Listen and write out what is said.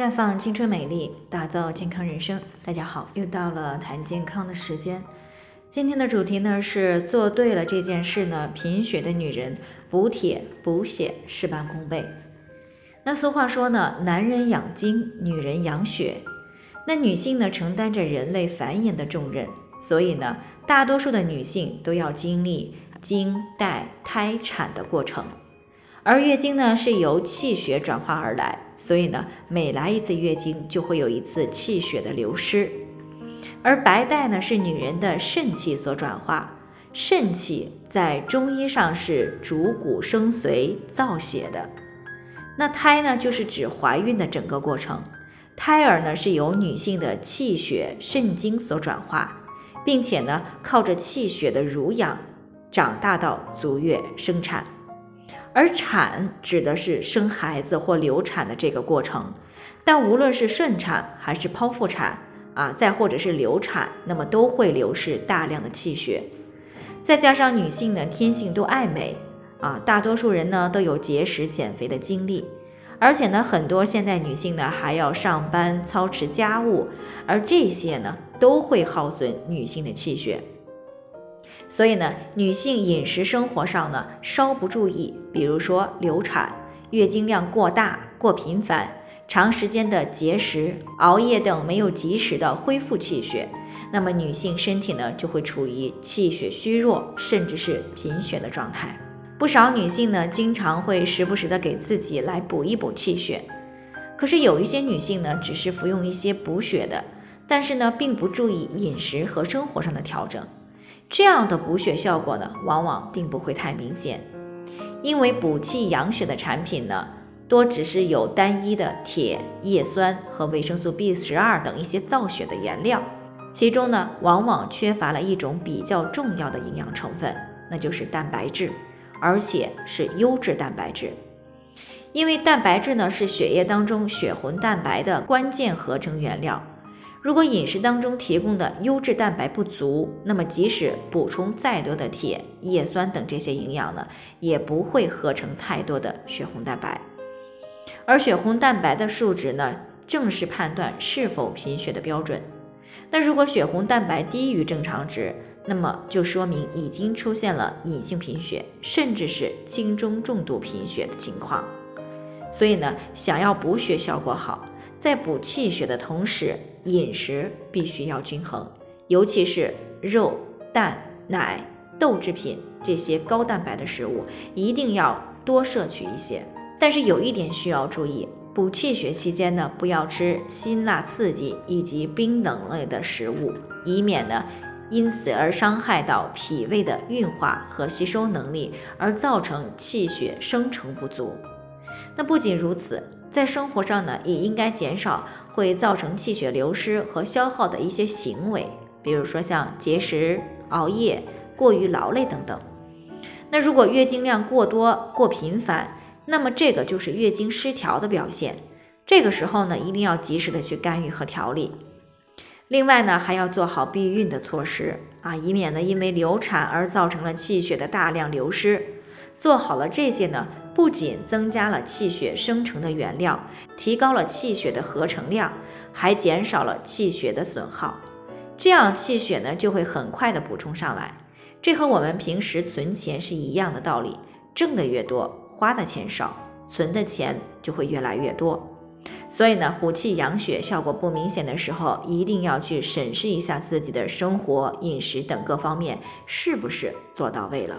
绽放青春美丽，打造健康人生。大家好，又到了谈健康的时间。今天的主题呢是做对了这件事呢，贫血的女人补铁补血事半功倍。那俗话说呢，男人养精，女人养血。那女性呢承担着人类繁衍的重任，所以呢，大多数的女性都要经历经带胎产的过程。而月经呢是由气血转化而来，所以呢每来一次月经就会有一次气血的流失。而白带呢是女人的肾气所转化，肾气在中医上是主骨生髓造血的。那胎呢就是指怀孕的整个过程，胎儿呢是由女性的气血肾精所转化，并且呢靠着气血的濡养长大到足月生产。而产指的是生孩子或流产的这个过程，但无论是顺产还是剖腹产啊，再或者是流产，那么都会流失大量的气血。再加上女性呢天性都爱美啊，大多数人呢都有节食减肥的经历，而且呢很多现代女性呢还要上班操持家务，而这些呢都会耗损女性的气血。所以呢，女性饮食生活上呢稍不注意，比如说流产、月经量过大、过频繁、长时间的节食、熬夜等，没有及时的恢复气血，那么女性身体呢就会处于气血虚弱，甚至是贫血的状态。不少女性呢经常会时不时的给自己来补一补气血，可是有一些女性呢只是服用一些补血的，但是呢并不注意饮食和生活上的调整。这样的补血效果呢，往往并不会太明显，因为补气养血的产品呢，多只是有单一的铁、叶酸和维生素 B 十二等一些造血的原料，其中呢，往往缺乏了一种比较重要的营养成分，那就是蛋白质，而且是优质蛋白质，因为蛋白质呢是血液当中血红蛋白的关键合成原料。如果饮食当中提供的优质蛋白不足，那么即使补充再多的铁、叶酸等这些营养呢，也不会合成太多的血红蛋白。而血红蛋白的数值呢，正是判断是否贫血的标准。那如果血红蛋白低于正常值，那么就说明已经出现了隐性贫血，甚至是轻中重度贫血的情况。所以呢，想要补血效果好，在补气血的同时，饮食必须要均衡，尤其是肉、蛋、奶、豆制品这些高蛋白的食物，一定要多摄取一些。但是有一点需要注意，补气血期间呢，不要吃辛辣刺激以及冰冷类的食物，以免呢因此而伤害到脾胃的运化和吸收能力，而造成气血生成不足。那不仅如此。在生活上呢，也应该减少会造成气血流失和消耗的一些行为，比如说像节食、熬夜、过于劳累等等。那如果月经量过多、过频繁，那么这个就是月经失调的表现。这个时候呢，一定要及时的去干预和调理。另外呢，还要做好避孕的措施啊，以免呢因为流产而造成了气血的大量流失。做好了这些呢。不仅增加了气血生成的原料，提高了气血的合成量，还减少了气血的损耗，这样气血呢就会很快的补充上来。这和我们平时存钱是一样的道理，挣的越多，花的钱少，存的钱就会越来越多。所以呢，补气养血效果不明显的时候，一定要去审视一下自己的生活、饮食等各方面是不是做到位了。